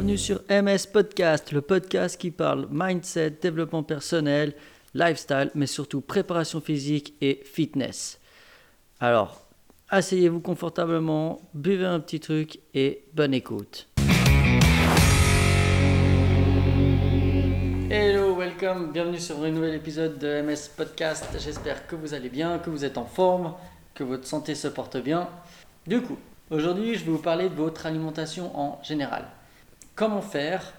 bienvenue sur MS Podcast, le podcast qui parle mindset, développement personnel, lifestyle, mais surtout préparation physique et fitness. Alors, asseyez-vous confortablement, buvez un petit truc et bonne écoute. Hello, welcome, bienvenue sur un nouvel épisode de MS Podcast. J'espère que vous allez bien, que vous êtes en forme, que votre santé se porte bien. Du coup, aujourd'hui, je vais vous parler de votre alimentation en général. Comment faire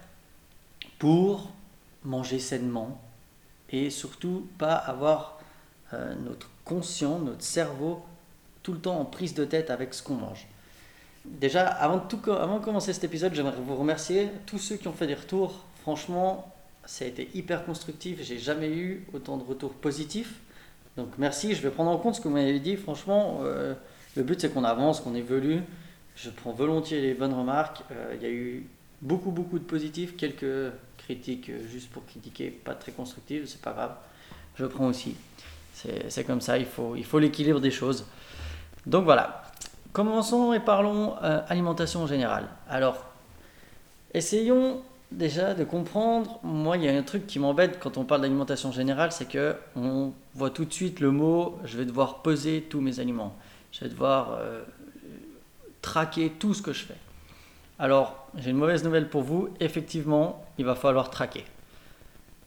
pour manger sainement et surtout pas avoir euh, notre conscient, notre cerveau tout le temps en prise de tête avec ce qu'on mange. Déjà, avant de, tout, avant de commencer cet épisode, j'aimerais vous remercier tous ceux qui ont fait des retours. Franchement, ça a été hyper constructif. J'ai jamais eu autant de retours positifs. Donc merci, je vais prendre en compte ce que vous m'avez dit. Franchement, euh, le but c'est qu'on avance, qu'on évolue. Je prends volontiers les bonnes remarques. Euh, il y a eu beaucoup, beaucoup de positifs, quelques critiques euh, juste pour critiquer, pas très constructives, c'est pas grave. Je prends aussi. C'est comme ça, il faut il faut l'équilibre des choses. Donc voilà. Commençons et parlons alimentation en général. Alors, essayons déjà de comprendre, moi il y a un truc qui m'embête quand on parle d'alimentation générale, c'est que on voit tout de suite le mot je vais devoir peser tous mes aliments, je vais devoir euh, traquer tout ce que je fais. Alors j'ai une mauvaise nouvelle pour vous, effectivement il va falloir traquer.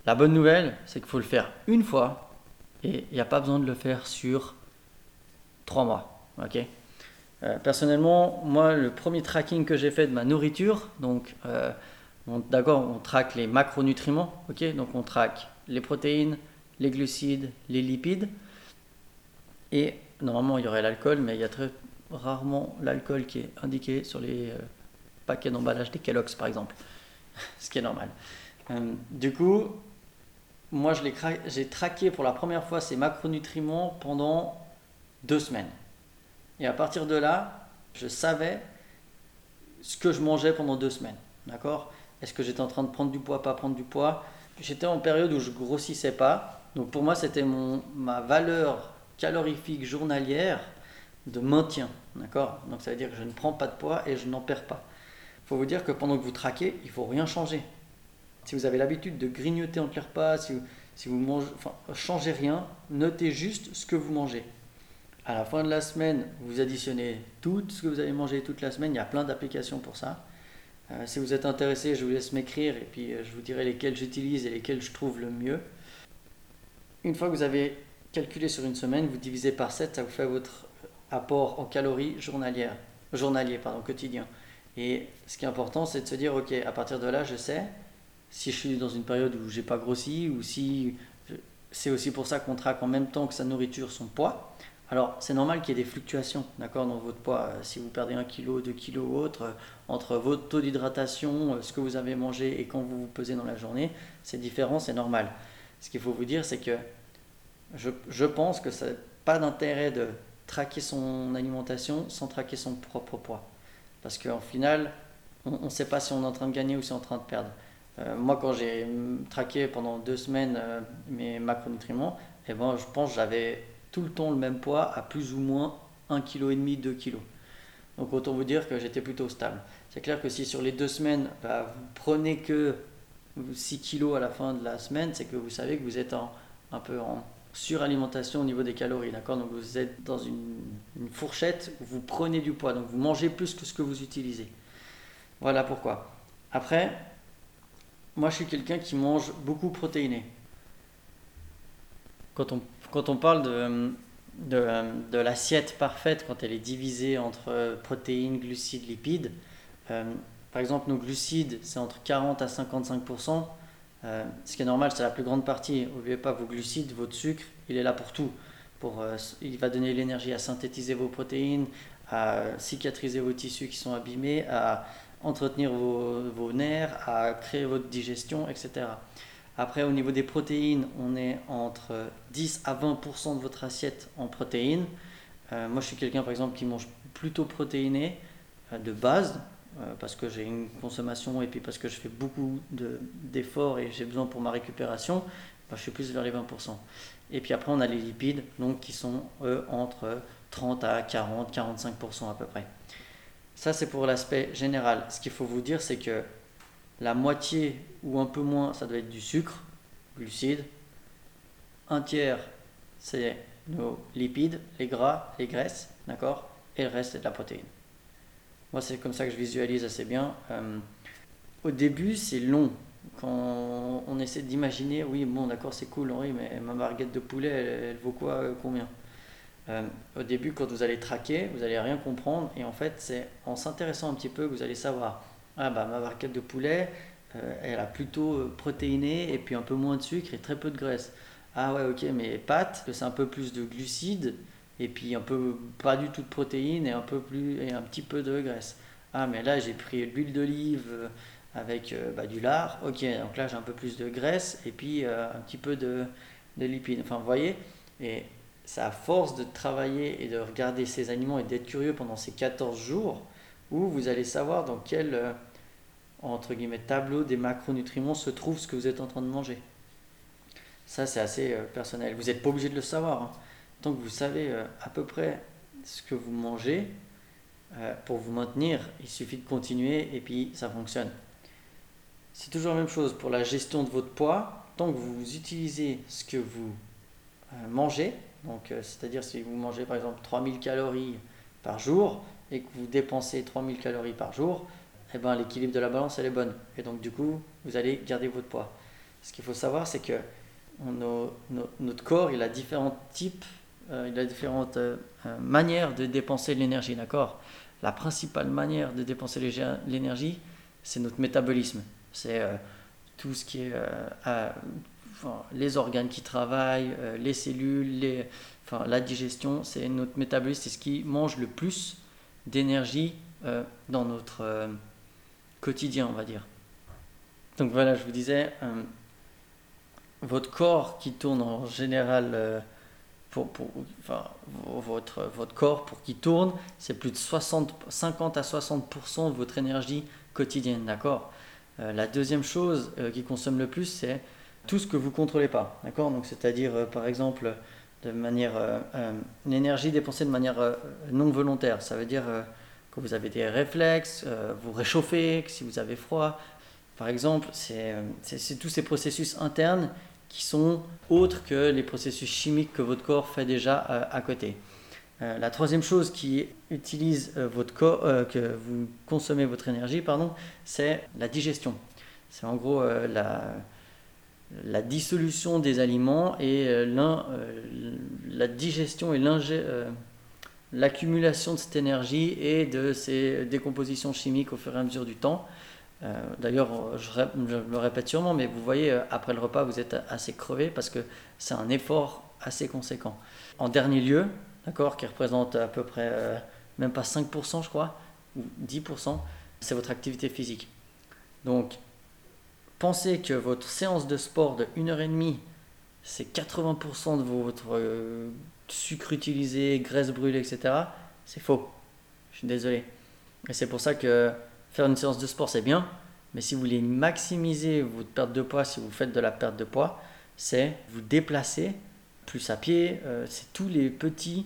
La bonne nouvelle c'est qu'il faut le faire une fois et il n'y a pas besoin de le faire sur trois mois. ok? Euh, personnellement, moi le premier tracking que j'ai fait de ma nourriture, donc euh, D'accord, on traque les macronutriments, ok? Donc on traque les protéines, les glucides, les lipides. Et normalement, il y aurait l'alcool, mais il y a très rarement l'alcool qui est indiqué sur les paquets d'emballage des Kellogg's, par exemple. Ce qui est normal. Euh, du coup, moi, j'ai traqué pour la première fois ces macronutriments pendant deux semaines. Et à partir de là, je savais ce que je mangeais pendant deux semaines. D'accord? Est-ce que j'étais en train de prendre du poids, pas prendre du poids? J'étais en période où je grossissais pas. Donc pour moi, c'était ma valeur calorifique journalière de maintien. D'accord? Donc ça veut dire que je ne prends pas de poids et je n'en perds pas. Il faut vous dire que pendant que vous traquez, il faut rien changer. Si vous avez l'habitude de grignoter en clair pas, si vous, mangez, changez rien, notez juste ce que vous mangez. À la fin de la semaine, vous additionnez tout ce que vous avez mangé toute la semaine. Il y a plein d'applications pour ça. Euh, si vous êtes intéressé, je vous laisse m'écrire et puis euh, je vous dirai lesquels j'utilise et lesquels je trouve le mieux. Une fois que vous avez calculé sur une semaine, vous divisez par 7, ça vous fait votre apport en calories journalières, journalier, pardon, quotidien. Et ce qui est important, c'est de se dire, ok, à partir de là, je sais si je suis dans une période où j'ai pas grossi ou si c'est aussi pour ça qu'on traque en même temps que sa nourriture son poids. Alors, c'est normal qu'il y ait des fluctuations, d'accord, dans votre poids. Euh, si vous perdez 1 kg, 2 kg ou autre, euh, entre votre taux d'hydratation, euh, ce que vous avez mangé et quand vous vous pesez dans la journée, c'est différent, c'est normal. Ce qu'il faut vous dire, c'est que je, je, pense que ça n'a pas d'intérêt de traquer son alimentation sans traquer son propre poids. Parce qu'en final, on ne sait pas si on est en train de gagner ou si on est en train de perdre. moi, quand j'ai traqué pendant deux semaines mes macronutriments, eh ben, je pense que j'avais tout le temps le même poids à plus ou moins 1,5 kg, 2 kg. Donc autant vous dire que j'étais plutôt stable. C'est clair que si sur les deux semaines, bah, vous prenez que 6 kg à la fin de la semaine, c'est que vous savez que vous êtes un peu en suralimentation au niveau des calories. D'accord? Donc vous êtes dans une, fourchette où vous prenez du poids. Donc vous mangez plus que ce que vous utilisez. Voilà pourquoi. Après, moi je suis quelqu'un qui mange beaucoup protéiné. Quand on quand on parle de, de, l'assiette parfaite, quand elle est divisée entre protéines, glucides, lipides, euh, par exemple, nos glucides, c'est entre 40 à 55%. Euh, ce qui est normal, c'est la plus grande partie. N'oubliez pas vos glucides, votre sucre, il est là pour tout. Pour, euh, il va donner l'énergie à synthétiser vos protéines, à cicatriser vos tissus qui sont abîmés, à entretenir vos, vos nerfs, à créer votre digestion, etc. Après, au niveau des protéines, on est entre 10 à 20% de votre assiette en protéines. Euh, moi, je suis quelqu'un, par exemple, qui mange plutôt protéiné de base, parce que j'ai une consommation et puis parce que je fais beaucoup d'efforts et j'ai besoin pour ma récupération. Bah, je suis plus vers les 20%. Et puis après, on a les lipides, donc qui sont entre 30 à 40, 45% à peu près. Ça, c'est pour l'aspect général. Ce qu'il faut vous dire, c'est que la moitié ou un peu moins, ça doit être du sucre, glucides. Un tiers, c'est nos lipides, les gras, les graisses, d'accord? Et le reste, c'est de la protéine. Moi, c'est comme ça que je visualise assez bien. Euh, au début, c'est long. Quand on essaie d'imaginer, oui, bon, d'accord, c'est cool, oui, mais ma barguette de poulet, elle, vaut quoi, euh, combien? Euh, Au début, quand vous allez traquer, vous allez rien comprendre. Et en fait, c'est en s'intéressant un petit peu que vous allez savoir, ah bah, ma barquette de poulet, elle a plutôt protéiné et puis un peu moins de sucre et très peu de graisse. Ah ouais, ok, mais pâtes, c'est un peu plus de glucides et puis un peu pas du tout de protéines et un peu plus et un petit peu de graisse. Ah mais là j'ai pris l'huile d'olive euh, avec euh, bah, du lard. Ok, donc là j'ai un peu plus de graisse et puis euh, un petit peu de, de lipides. Enfin vous voyez, et c'est à force de travailler et de regarder ces aliments et d'être curieux pendant ces 14 jours où vous allez savoir dans quel entre guillemets tableau des macronutriments se trouve ce que vous êtes en train de manger. Ça, c'est assez personnel. Vous n'êtes pas obligé de le savoir. Hein. Tant que vous savez euh, à peu près ce que vous mangez, euh, pour vous maintenir, il suffit de continuer et puis ça fonctionne. C'est toujours la même chose pour la gestion de votre poids. Tant que vous utilisez ce que vous mangez, donc c'est-à-dire si vous mangez par exemple 3000 calories par jour et que vous dépensez 3000 calories par jour, eh ben, l'équilibre de la balance est bonne. Et donc du coup, vous allez garder votre poids. Ce qu'il faut savoir, c'est que notre corps, il a différents types, euh, il a différentes euh, euh, manières de dépenser l'énergie, d'accord? La principale manière de dépenser l'énergie, c'est notre métabolisme. C'est tout ce qui est les organes qui travaillent, les cellules, les, enfin, la digestion, c'est notre métabolisme, c'est ce qui mange le plus d'énergie dans notre quotidien, on va dire. Donc voilà, je vous disais, votre corps qui tourne en général, euh, votre, votre corps pour qu'il tourne, c'est plus de 60, 50 à 60% de votre énergie quotidienne, d'accord? Euh, La deuxième chose euh, qui consomme le plus, c'est tout ce que vous contrôlez pas, d'accord? Donc c'est-à-dire par exemple de manière l'énergie dépensée de manière non volontaire, ça veut dire que vous avez des réflexes, vous réchauffez, si vous avez froid, par exemple, c'est tous ces processus internes qui sont autres que les processus chimiques que votre corps fait déjà euh, à côté. Euh, la troisième chose qui utilise euh, votre corps, que vous consommez votre énergie, pardon, c'est la digestion. C'est en gros la, dissolution des aliments et la digestion et l'accumulation de cette énergie et de ces décompositions chimiques au fur et à mesure du temps. Euh, d'ailleurs, je, me répète sûrement, mais vous voyez, euh, après le repas, vous êtes assez crevé parce que c'est un effort assez conséquent. En dernier lieu, d'accord, qui représente à peu près euh, même pas 5%, je crois, ou 10%, c'est votre activité physique. Donc, pensez que votre séance de sport de 1h30, c'est 80% de votre sucre utilisé, graisse brûlée, etc. C'est faux. Je suis désolé. Et c'est pour ça que faire une séance de sport, c'est bien, mais si vous voulez maximiser votre perte de poids, si vous faites de la perte de poids, c'est vous déplacer plus à pied, euh, c'est tous les petits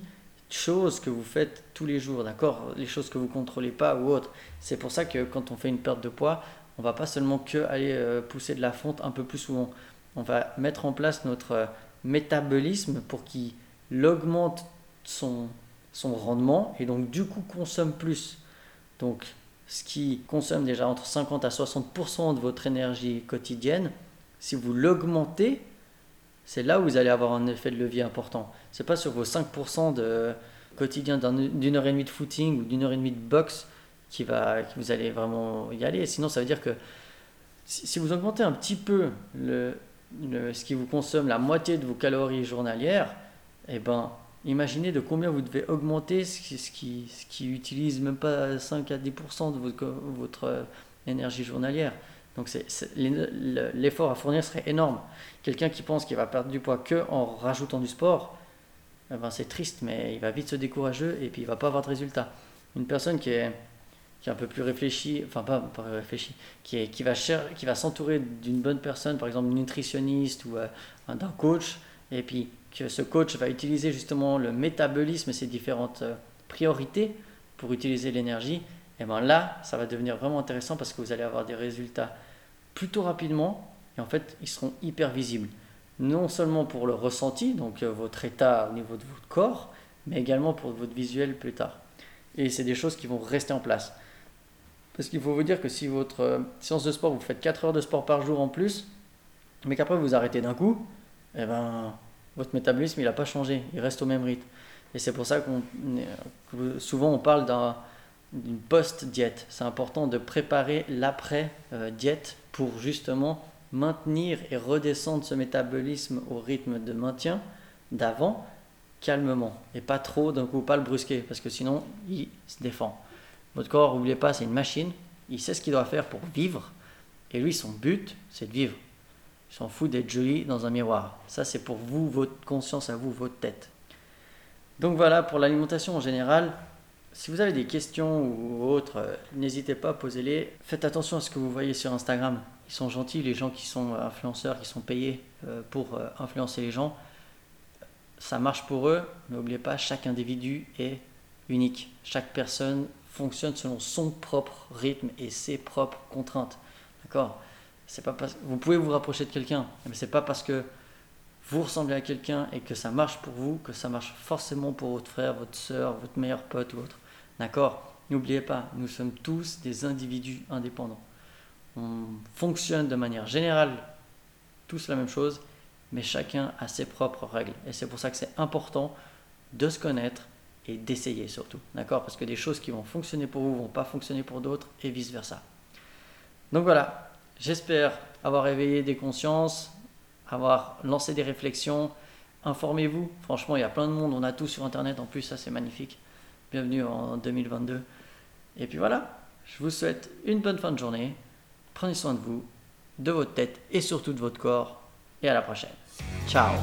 choses que vous faites tous les jours, d'accord? Les choses que vous contrôlez pas ou autres. C'est pour ça que quand on fait une perte de poids, on va pas seulement que aller euh, pousser de la fonte un peu plus souvent. On va mettre en place notre euh, métabolisme pour qu'il augmente son, son rendement et donc du coup consomme plus. Donc ce qui consomme déjà entre 50 à 60% de votre énergie quotidienne, si vous l'augmentez, c'est là où vous allez avoir un effet de levier important. Ce n'est pas sur vos 5% de quotidien d'une heure et demie de footing ou d'une heure et demie de boxe qui va, que vous allez vraiment y aller. Sinon, ça veut dire que si vous augmentez un petit peu le, ce qui vous consomme la moitié de vos calories journalières, eh ben, Imaginez de combien vous devez augmenter ce qui, utilise même pas 5 à 10% de votre, euh, énergie journalière. Donc l'effort à fournir serait énorme. Quelqu'un qui pense qu'il va perdre du poids que en rajoutant du sport, eh ben c'est triste, mais il va vite se décourager et puis il va pas avoir de résultat. Une personne qui est, un peu plus réfléchie, enfin pas, pas réfléchie, qui va s'entourer d'une bonne personne, par exemple nutritionniste ou euh, d'un coach, et puis que ce coach va utiliser justement le métabolisme et ses différentes euh, priorités pour utiliser l'énergie, et bien là, ça va devenir vraiment intéressant parce que vous allez avoir des résultats plutôt rapidement et en fait ils seront hyper visibles. Non seulement pour le ressenti, donc euh, votre état au niveau de votre corps, mais également pour votre visuel plus tard. Et c'est des choses qui vont rester en place. Parce qu'il faut vous dire que si votre euh, séance de sport, vous faites 4 heures de sport par jour en plus, mais qu'après vous arrêtez d'un coup, eh ben, votre métabolisme il n'a pas changé, il reste au même rythme. Et c'est pour ça qu'on euh, souvent on parle d'une post-diète. C'est important de préparer l'après-diète pour justement maintenir et redescendre ce métabolisme au rythme de maintien d'avant calmement et pas trop d'un coup pas le brusquer parce que sinon il se défend. Votre corps, n'oubliez pas, c'est une machine, il sait ce qu'il doit faire pour vivre et lui son but c'est de vivre. Il s'en fout d'être joli dans un miroir. Ça c'est pour vous, votre conscience à vous, votre tête. Donc voilà pour l'alimentation en général. Si vous avez des questions ou autres, euh, n'hésitez pas à poser les. Faites attention à ce que vous voyez sur Instagram. Ils sont gentils, les gens qui sont influenceurs, qui sont payés euh, pour euh, influencer les gens. Ça marche pour eux, mais n'oubliez pas, chaque individu est unique. Chaque personne fonctionne selon son propre rythme et ses propres contraintes. D'accord? C'est pas Vous pouvez vous rapprocher de quelqu'un, mais c'est pas parce que vous ressemblez à quelqu'un et que ça marche pour vous que ça marche forcément pour votre frère, votre soeur, votre meilleur pote ou autre. D'accord? N'oubliez pas, nous sommes tous des individus indépendants. On fonctionne de manière générale tous la même chose, mais chacun a ses propres règles. Et c'est pour ça que c'est important de se connaître et d'essayer surtout. D'accord? Parce que des choses qui vont fonctionner pour vous vont pas fonctionner pour d'autres et vice-versa. Donc voilà, j'espère avoir éveillé des consciences, avoir lancé des réflexions. Informez-vous, franchement, il y a plein de monde, on a tout sur Internet en plus, ça c'est magnifique. Bienvenue en 2022. Et puis voilà, je vous souhaite une bonne fin de journée. Prenez soin de vous, de votre tête et surtout de votre corps. Et à la prochaine. Ciao